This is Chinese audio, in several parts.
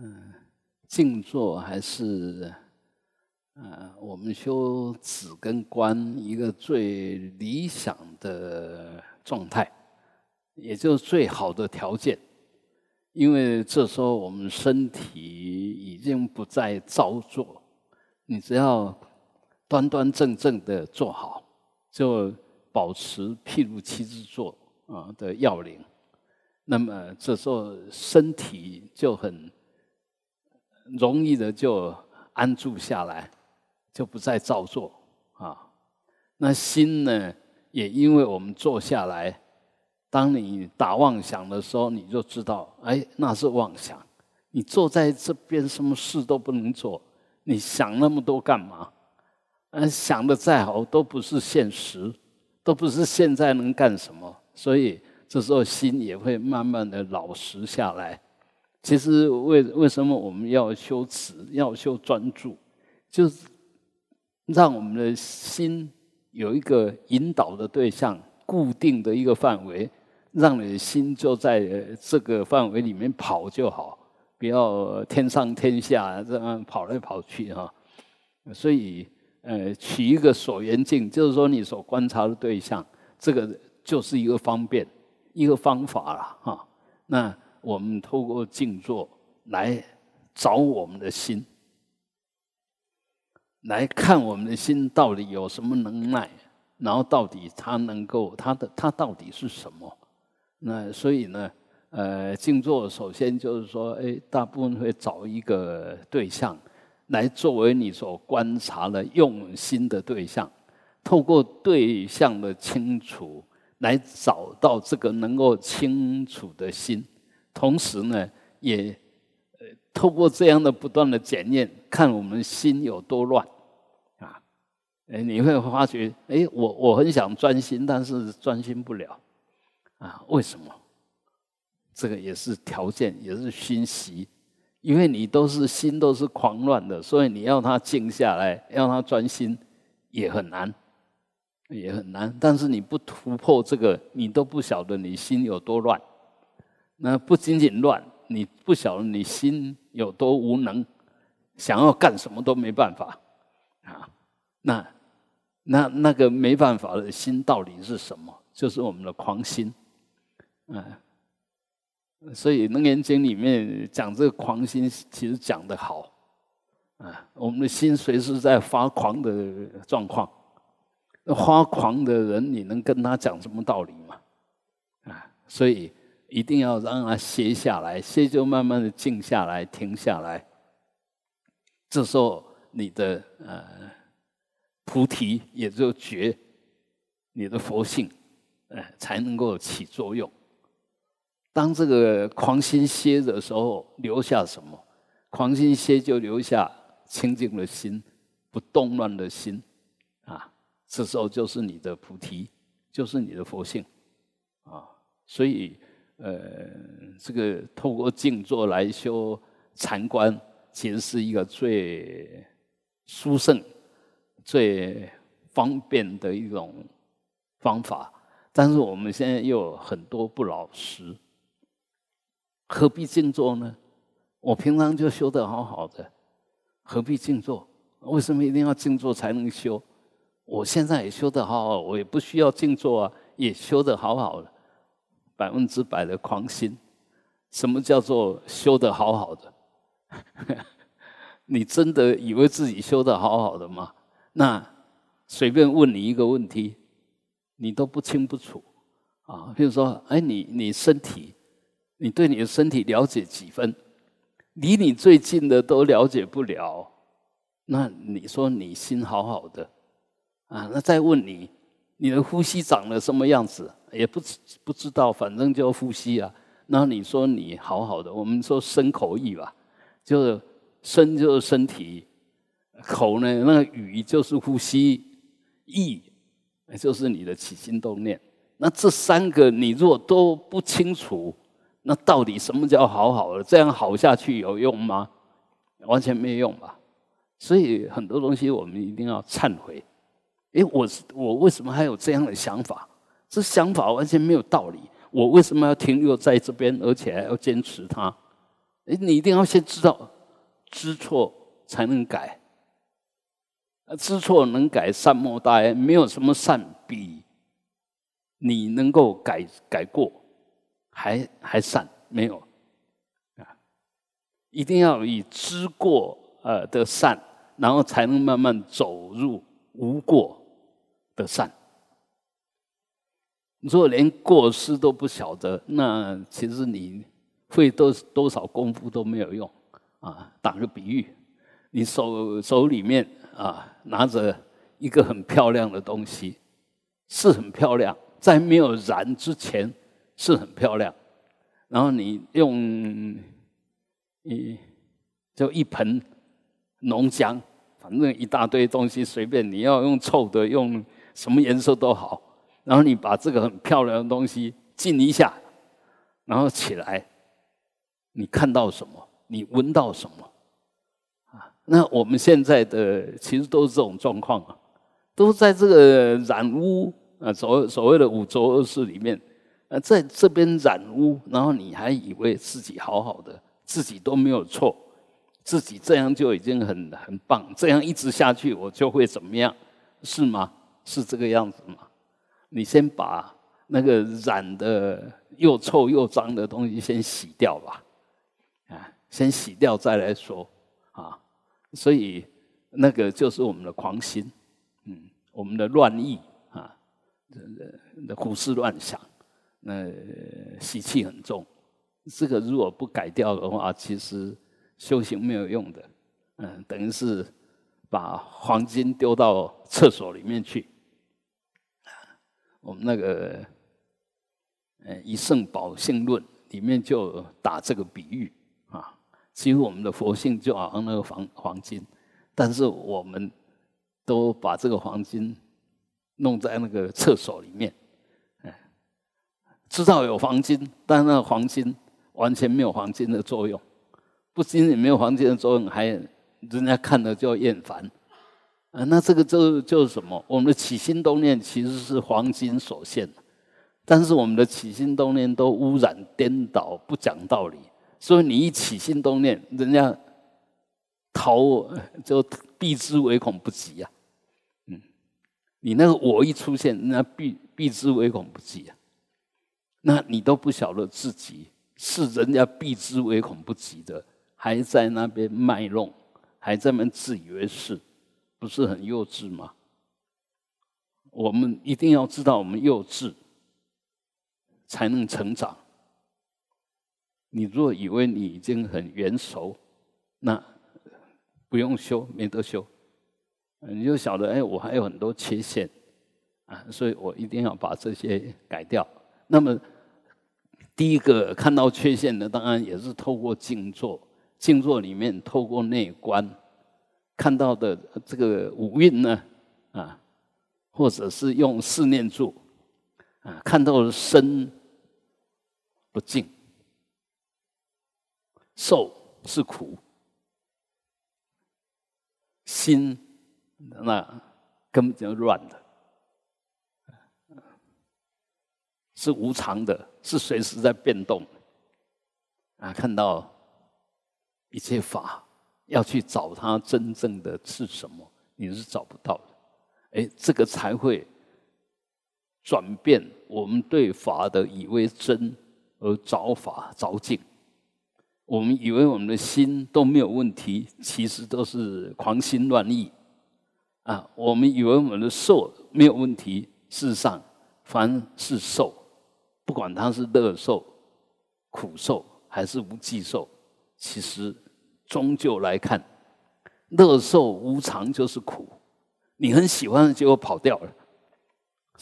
嗯，静坐还是呃，我们修止跟观一个最理想的状态，也就是最好的条件。因为这时候我们身体已经不再造作，你只要端端正正的坐好，就保持譬如七支坐啊的要领，那么这时候身体就很。容易的就安住下来，就不再造作啊。那心呢，也因为我们坐下来，当你打妄想的时候，你就知道，哎，那是妄想。你坐在这边，什么事都不能做，你想那么多干嘛？嗯，想的再好，都不是现实，都不是现在能干什么。所以这时候心也会慢慢的老实下来。其实为为什么我们要修持、要修专注，就是让我们的心有一个引导的对象、固定的一个范围，让你的心就在这个范围里面跑就好，不要天上天下这样跑来跑去哈。所以，呃，取一个所缘境，就是说你所观察的对象，这个就是一个方便、一个方法了哈。那。我们透过静坐来找我们的心，来看我们的心到底有什么能耐，然后到底它能够它的它到底是什么？那所以呢，呃，静坐首先就是说，哎，大部分会找一个对象来作为你所观察的用心的对象，透过对象的清楚来找到这个能够清楚的心。同时呢，也呃透过这样的不断的检验，看我们心有多乱啊！哎，你会发觉，哎，我我很想专心，但是专心不了啊？为什么？这个也是条件，也是熏习，因为你都是心都是狂乱的，所以你要他静下来，要他专心也很难，也很难。但是你不突破这个，你都不晓得你心有多乱。那不仅仅乱，你不晓得你心有多无能，想要干什么都没办法啊！那那那个没办法的心到底是什么？就是我们的狂心，嗯。所以《楞严经》里面讲这个狂心，其实讲的好啊。我们的心随时在发狂的状况，发狂的人，你能跟他讲什么道理吗？啊，所以。一定要让它歇下来，歇就慢慢的静下来，停下来。这时候你的呃菩提也就觉，你的佛性，呃才能够起作用。当这个狂心歇的时候，留下什么？狂心歇就留下清净的心，不动乱的心，啊，这时候就是你的菩提，就是你的佛性，啊，所以。呃，这个透过静坐来修禅观，其实是一个最殊胜、最方便的一种方法。但是我们现在又有很多不老实，何必静坐呢？我平常就修得好好的，何必静坐？为什么一定要静坐才能修？我现在也修得好好，我也不需要静坐啊，也修得好好的。百分之百的狂心，什么叫做修的好好的？你真的以为自己修的好好的吗？那随便问你一个问题，你都不清不楚啊。比如说，哎，你你身体，你对你的身体了解几分？离你最近的都了解不了，那你说你心好好的啊？那再问你，你的呼吸长了什么样子？也不知不知道，反正就呼吸啊。那你说你好好的，我们说身口意吧，就是身就是身体，口呢那个语就是呼吸，意就是你的起心动念。那这三个你如果都不清楚，那到底什么叫好好的？这样好下去有用吗？完全没用吧。所以很多东西我们一定要忏悔。诶，我我为什么还有这样的想法？这想法完全没有道理。我为什么要停留在这边，而且还要坚持它？哎，你一定要先知道知错才能改。知错能改，善莫大焉。没有什么善比你能够改改过还还善，没有啊！一定要以知过呃的善，然后才能慢慢走入无过的善。如果连过失都不晓得，那其实你费多多少功夫都没有用啊！打个比喻，你手手里面。啊，拿着一个很漂亮的东西，是很漂亮，在没有燃之前是很漂亮。然后你用一就一盆浓浆，反正一大堆东西，随便你要用臭的，用什么颜色都好。然后你把这个很漂亮的东西浸一下，然后起来，你看到什么？你闻到什么？啊那我们现在的其实都是这种状况啊，都在这个染污啊，所所谓的五浊恶世里面，啊，在这边染污，然后你还以为自己好好的，自己都没有错，自己这样就已经很很棒，这样一直下去我就会怎么样？是吗？是这个样子吗？你先把那个染的又臭又脏的东西先洗掉吧，啊，先洗掉再来说啊。所以，那个就是我们的狂心，嗯，我们的乱意啊，这胡思乱想，那习气很重。这个如果不改掉的话，其实修行没有用的，嗯，等于是把黄金丢到厕所里面去。我们那个呃《一圣宝性论》里面就打这个比喻啊。其实我们的佛性就好像那个黄黄金，但是我们都把这个黄金弄在那个厕所里面，哎，知道有黄金，但那个黄金完全没有黄金的作用，不仅仅没有黄金的作用，还人家看了就厌烦，啊，那这个就就是什么？我们的起心动念其实是黄金所限，但是我们的起心动念都污染颠倒，不讲道理。所以你一起心动念，人家逃就避之唯恐不及呀。嗯，你那个我一出现，人家避避之唯恐不及啊。那你都不晓得自己是人家避之唯恐不及的，还在那边卖弄，还在那自以为是，不是很幼稚吗？我们一定要知道，我们幼稚才能成长。你若以为你已经很圆熟，那不用修，没得修。你就晓得，哎，我还有很多缺陷啊，所以我一定要把这些改掉。那么，第一个看到缺陷的，当然也是透过静坐，静坐里面透过内观看到的这个五蕴呢，啊，或者是用四念住啊，看到的身不净。受是苦，心那根本就乱的，是无常的，是随时在变动。啊，看到一切法要去找它真正的是什么，你是找不到的。哎，这个才会转变我们对法的以为真，而找法着境。我们以为我们的心都没有问题，其实都是狂心乱意啊！我们以为我们的受没有问题，事实上，凡是受，不管它是乐受、苦受还是无记受，其实终究来看，乐受无常就是苦。你很喜欢的结果跑掉了，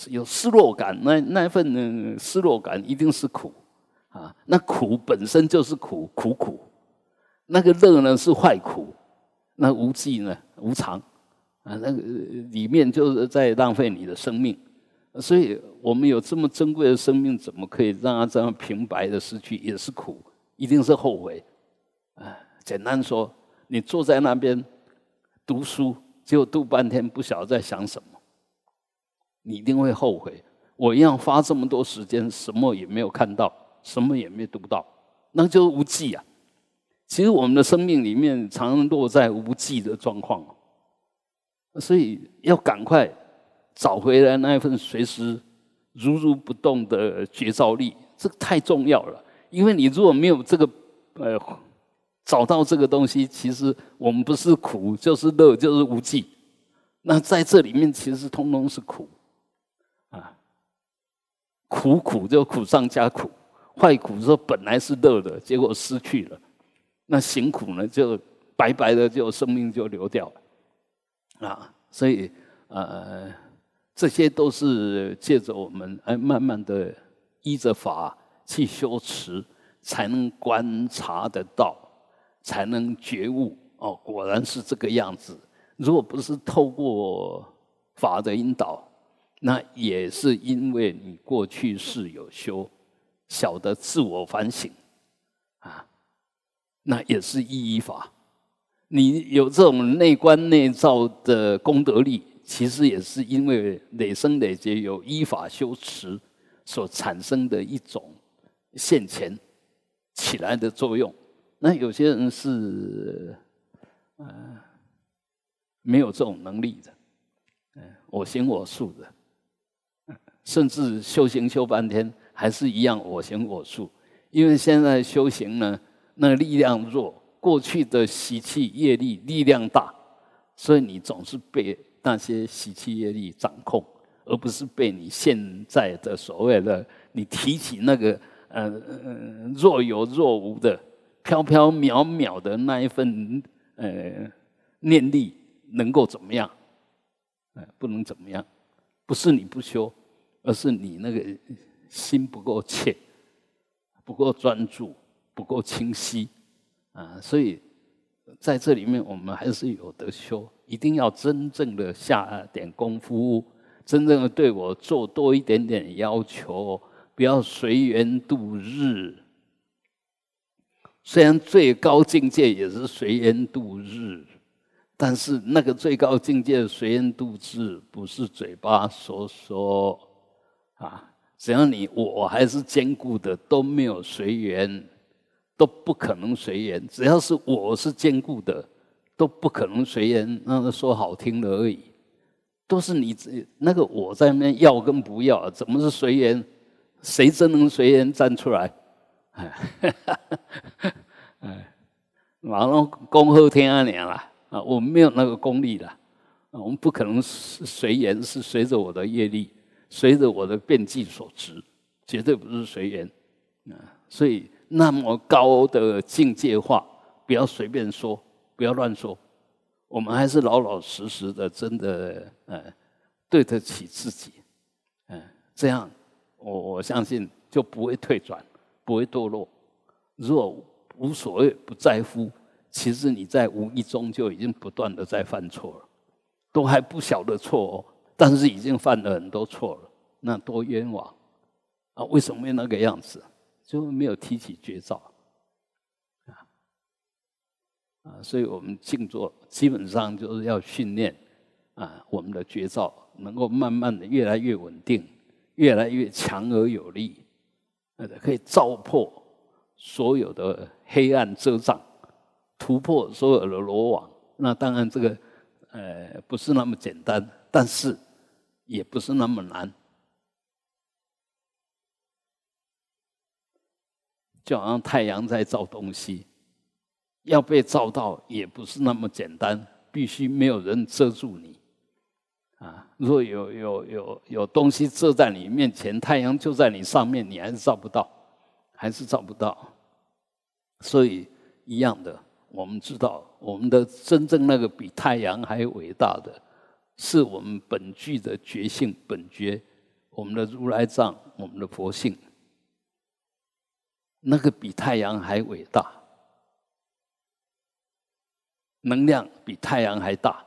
有失落感，那那份失落感一定是苦。啊，那苦本身就是苦，苦苦；那个乐呢是坏苦，那无记呢无常啊，那个里面就是在浪费你的生命。所以我们有这么珍贵的生命，怎么可以让它这样平白的失去？也是苦，一定是后悔。简单说，你坐在那边读书，结果读半天不晓得在想什么，你一定会后悔。我一样花这么多时间，什么也没有看到。什么也没读到，那就是无记啊！其实我们的生命里面常常落在无记的状况，所以要赶快找回来那一份随时如如不动的觉照力，这个太重要了。因为你如果没有这个，呃，找到这个东西，其实我们不是苦就是乐就是无记。那在这里面其实通通是苦，啊，苦苦就苦上加苦，坏苦说本来是乐的，结果失去了。那行苦呢，就白白的，就生命就流掉了，啊，所以呃，这些都是借着我们哎，慢慢的依着法去修持，才能观察得到，才能觉悟。哦，果然是这个样子。如果不是透过法的引导，那也是因为你过去是有修，晓得自我反省，啊。那也是依依法，你有这种内观内照的功德力，其实也是因为累生累劫有依法修持所产生的一种现前起来的作用。那有些人是，呃，没有这种能力的，嗯，我行我素的，甚至修行修半天还是一样我行我素，因为现在修行呢。那力量弱，过去的习气业力力量大，所以你总是被那些习气业力掌控，而不是被你现在的所谓的你提起那个呃若有若无的飘飘渺渺的那一份呃念力能够怎么样？呃，不能怎么样，不是你不修，而是你那个心不够切，不够专注。不够清晰啊，所以在这里面我们还是有得修，一定要真正的下点功夫，真正的对我做多一点点要求，不要随缘度日。虽然最高境界也是随缘度日，但是那个最高境界随缘度日，不是嘴巴说说啊，只要你我还是坚固的，都没有随缘。都不可能随缘，只要是我是坚固的，都不可能随缘。那个说好听的而已，都是你那个我在那边要跟不要，怎么是随缘？谁真能随缘站出来？哎，马上恭贺天安年了啊！我们没有那个功力的，我们不可能是随缘，是随着我的业力，随着我的变计所值，绝对不是随缘啊！所以。那么高的境界话，不要随便说，不要乱说。我们还是老老实实的，真的，呃，对得起自己，嗯，这样，我我相信就不会退转，不会堕落。如果无所谓、不在乎，其实你在无意中就已经不断的在犯错了，都还不晓得错哦，但是已经犯了很多错了，那多冤枉啊！为什么会那个样子？就没有提起绝招，啊啊，所以我们静坐基本上就是要训练啊，我们的绝招能够慢慢的越来越稳定，越来越强而有力，呃，可以照破所有的黑暗遮障，突破所有的罗网。那当然这个呃不是那么简单，但是也不是那么难。就好像太阳在照东西，要被照到也不是那么简单，必须没有人遮住你。啊，若有有有有东西遮在你面前，太阳就在你上面，你还是照不到，还是照不到。所以一样的，我们知道，我们的真正那个比太阳还伟大的，是我们本具的觉性本觉，我们的如来藏，我们的佛性。那个比太阳还伟大，能量比太阳还大，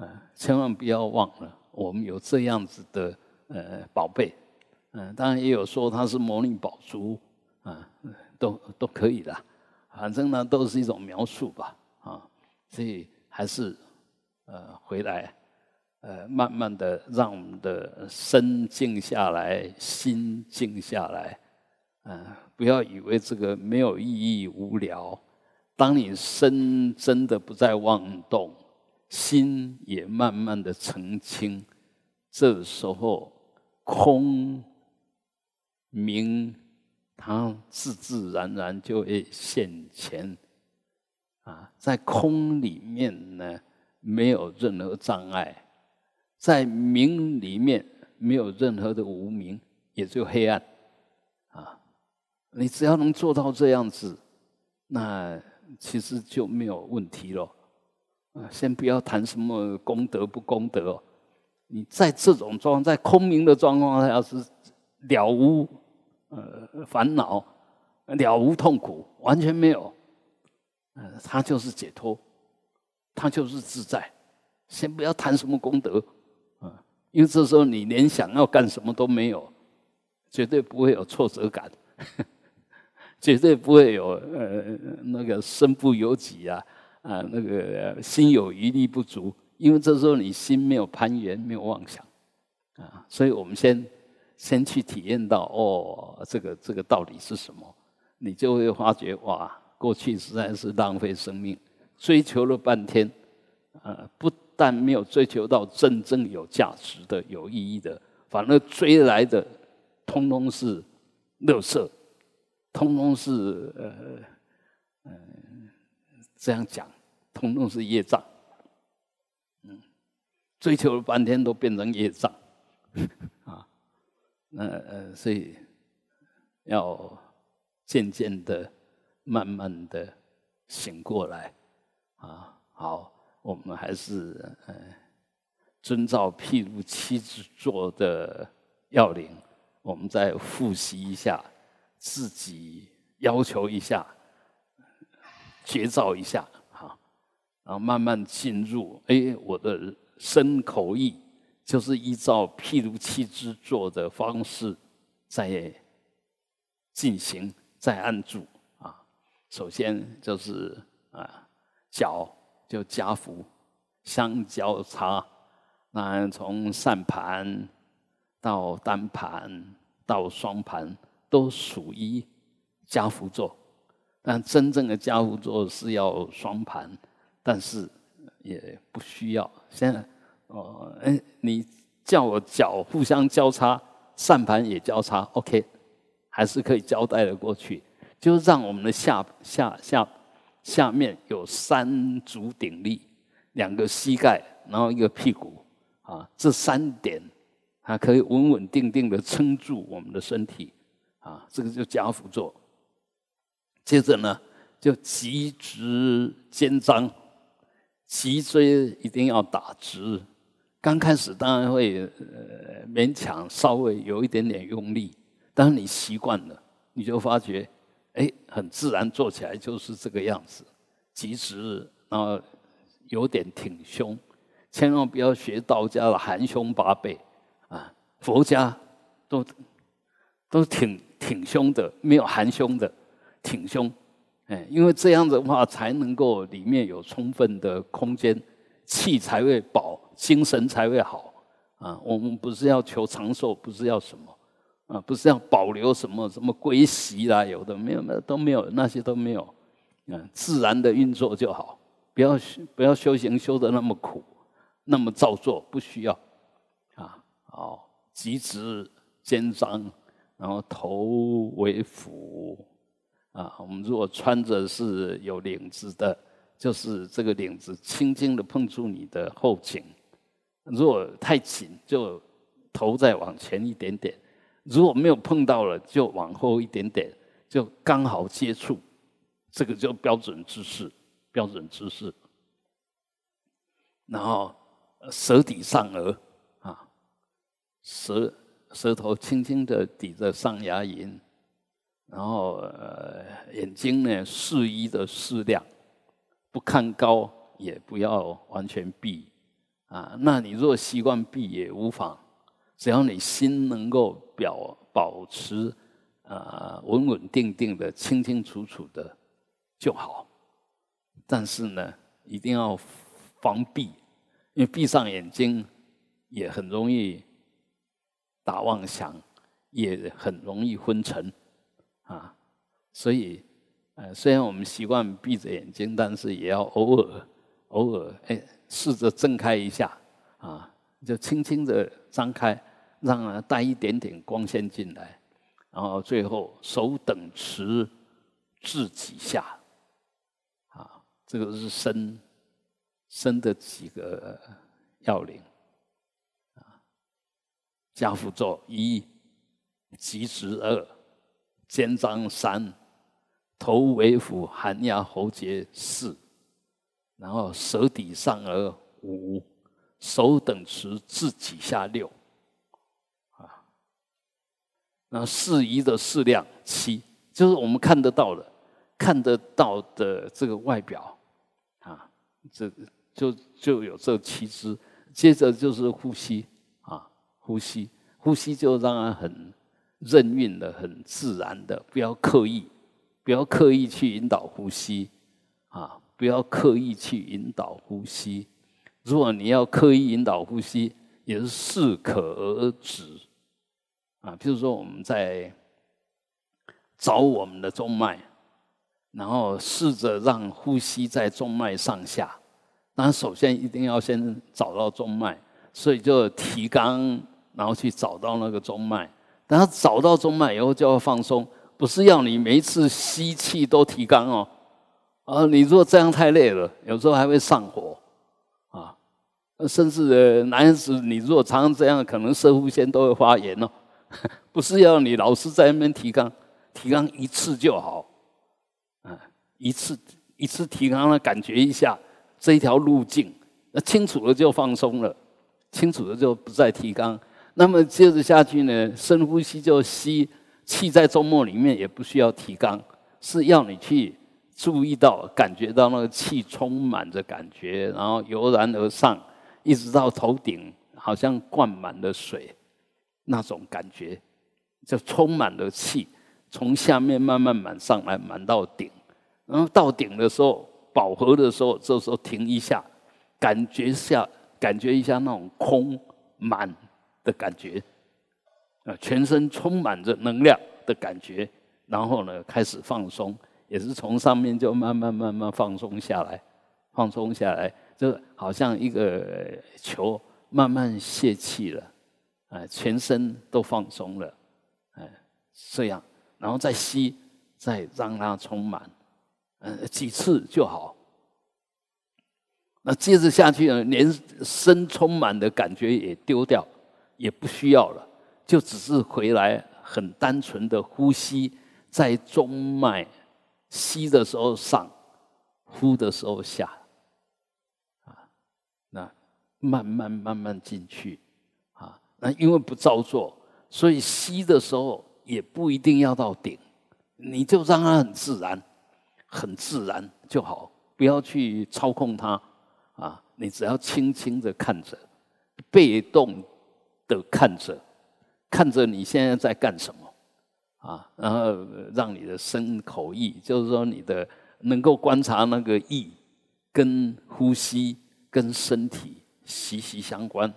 啊！千万不要忘了，我们有这样子的呃宝贝，嗯，当然也有说它是魔力宝珠，啊，都都可以的，反正呢都是一种描述吧，啊，所以还是呃回来，呃，慢慢的让我们的身静下来，心静下来。嗯，不要以为这个没有意义、无聊，当你身真的不再妄动，心也慢慢的澄清，这时候空明，它自自然然就会现前。啊，在空里面呢，没有任何障碍；在明里面，没有任何的无明，也就黑暗。啊，你只要能做到这样子，那。其实就没有问题了，先不要谈什么功德不功德哦。你在这种状，在空明的状况下是了无呃烦恼，了无痛苦，完全没有，呃，他就是解脱，他就是自在。先不要谈什么功德，啊，因为这时候你连想要干什么都没有，绝对不会有挫折感。绝对不会有呃那个身不由己啊啊那个心有余力不足，因为这时候你心没有攀缘，没有妄想啊，所以我们先先去体验到哦，这个这个到底是什么，你就会发觉哇，过去实在是浪费生命，追求了半天啊，不但没有追求到真正有价值的、有意义的，反而追来的通通是乐色。通通是呃嗯这样讲，通通是业障，嗯，追求了半天都变成业障，啊，那呃所以要渐渐的、慢慢的醒过来，啊，好，我们还是呃遵照譬如七子座的要领，我们再复习一下。自己要求一下，觉照一下，哈，然后慢慢进入。哎，我的身口意就是依照譬如七之做的方式在进行，在按住啊。首先就是啊，脚就夹伏，相交叉，那从上盘到单盘到双盘。都属于加福座，但真正的家福座是要双盘，但是也不需要。现在哦，哎，你叫我脚互相交叉，上盘也交叉，OK，还是可以交代的过去。就让我们的下下下下面有三足鼎立，两个膝盖，然后一个屁股啊，这三点它可以稳稳定定的撑住我们的身体。啊，这个就夹腹坐。接着呢，就脊直肩张，脊椎一定要打直。刚开始当然会呃勉强，稍微有一点点用力，但是你习惯了，你就发觉，哎，很自然做起来就是这个样子。脊直，然后有点挺胸，千万不要学道家的含胸拔背啊，佛家都都挺。挺胸的，没有含胸的，挺胸，哎，因为这样的话才能够里面有充分的空间，气才会饱，精神才会好啊。我们不是要求长寿，不是要什么啊，不是要保留什么什么归习啦，有的没有，那都没有，那些都没有，嗯，自然的运作就好，不要不要修行修的那么苦，那么造作，不需要啊。好，极直肩张。然后头为辅，啊，我们如果穿着是有领子的，就是这个领子轻轻的碰触你的后颈；如果太紧，就头再往前一点点；如果没有碰到了，就往后一点点，就刚好接触，这个就标准姿势，标准姿势。然后舌抵上颚，啊，舌。舌头轻轻的抵着上牙龈，然后呃眼睛呢适宜的适量，不看高也不要完全闭啊。那你若习惯闭也无妨，只要你心能够表保持啊稳稳定定的、清清楚楚的就好。但是呢，一定要防闭，因为闭上眼睛也很容易。打妄想也很容易昏沉啊，所以呃，虽然我们习惯闭着眼睛，但是也要偶尔偶尔哎，试着睁开一下啊，就轻轻的张开，让它带一点点光线进来，然后最后手等持至几下，啊，这个是深深的几个要领。啊家父坐一，及时二，肩章三，头尾腹寒牙喉结四，然后舌底上颚五，手等持至几下六，啊，那适宜的适量七，就是我们看得到的，看得到的这个外表，啊，这就就有这七支，接着就是呼吸。啊呼吸，呼吸就让人很任运的、很自然的，不要刻意，不要刻意去引导呼吸，啊，不要刻意去引导呼吸。如果你要刻意引导呼吸，也是适可而止，啊，譬如说我们在找我们的中脉，然后试着让呼吸在中脉上下，那首先一定要先找到中脉，所以就提肛。然后去找到那个中脉，等他找到中脉以后就要放松，不是要你每一次吸气都提肛哦，啊，你如果这样太累了，有时候还会上火，啊，甚至男孩子你如果常常这样，可能射护腺都会发炎哦，不是要你老是在那边提肛，提肛一次就好，啊，一次一次提肛了，感觉一下这一条路径，那清楚了就放松了，清楚了就不再提肛。那么接着下去呢，深呼吸就吸气在周末里面，也不需要提肛，是要你去注意到、感觉到那个气充满着感觉，然后油然而上，一直到头顶，好像灌满了水那种感觉，就充满了气，从下面慢慢满上来，满到顶，然后到顶的时候饱和的时候，这时候停一下，感觉下感觉一下那种空满。的感觉，啊，全身充满着能量的感觉，然后呢，开始放松，也是从上面就慢慢慢慢放松下来，放松下来，就好像一个球慢慢泄气了，啊，全身都放松了，哎，这样，然后再吸，再让它充满，嗯，几次就好。那接着下去呢，连身充满的感觉也丢掉。也不需要了，就只是回来很单纯的呼吸，在中脉吸的时候上，呼的时候下，啊，那慢慢慢慢进去，啊，那因为不照做，所以吸的时候也不一定要到顶，你就让它很自然，很自然就好，不要去操控它，啊，你只要轻轻的看着，被动。的看着，看着你现在在干什么啊？然后让你的身口意，就是说你的能够观察那个意，跟呼吸跟身体息息相关，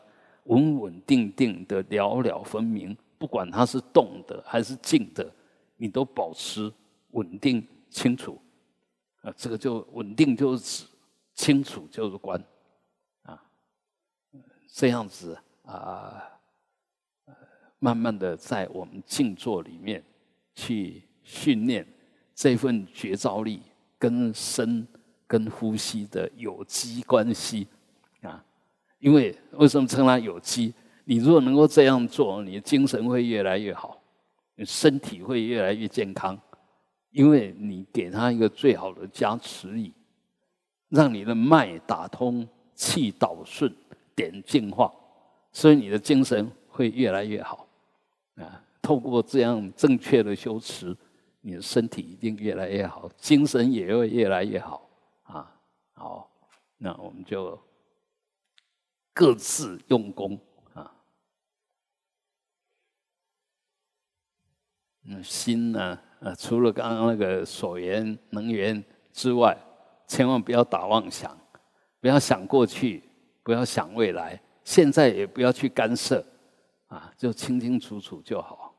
稳稳定定的了了分明。不管它是动的还是静的，你都保持稳定清楚。啊，这个就稳定就是指，清楚就是观，啊，这样子啊。慢慢的，在我们静坐里面去训练这份觉照力，跟身跟呼吸的有机关系啊。因为为什么称它有机？你如果能够这样做，你的精神会越来越好，你身体会越来越健康，因为你给他一个最好的加持力，让你的脉打通，气导顺，点净化，所以你的精神会越来越好。啊，透过这样正确的修持，你的身体一定越来越好，精神也会越来越好。啊，好，那我们就各自用功啊。嗯，心呢，呃，除了刚刚那个所缘能缘之外，千万不要打妄想，不要想过去，不要想未来，现在也不要去干涉。啊，就清清楚楚就好。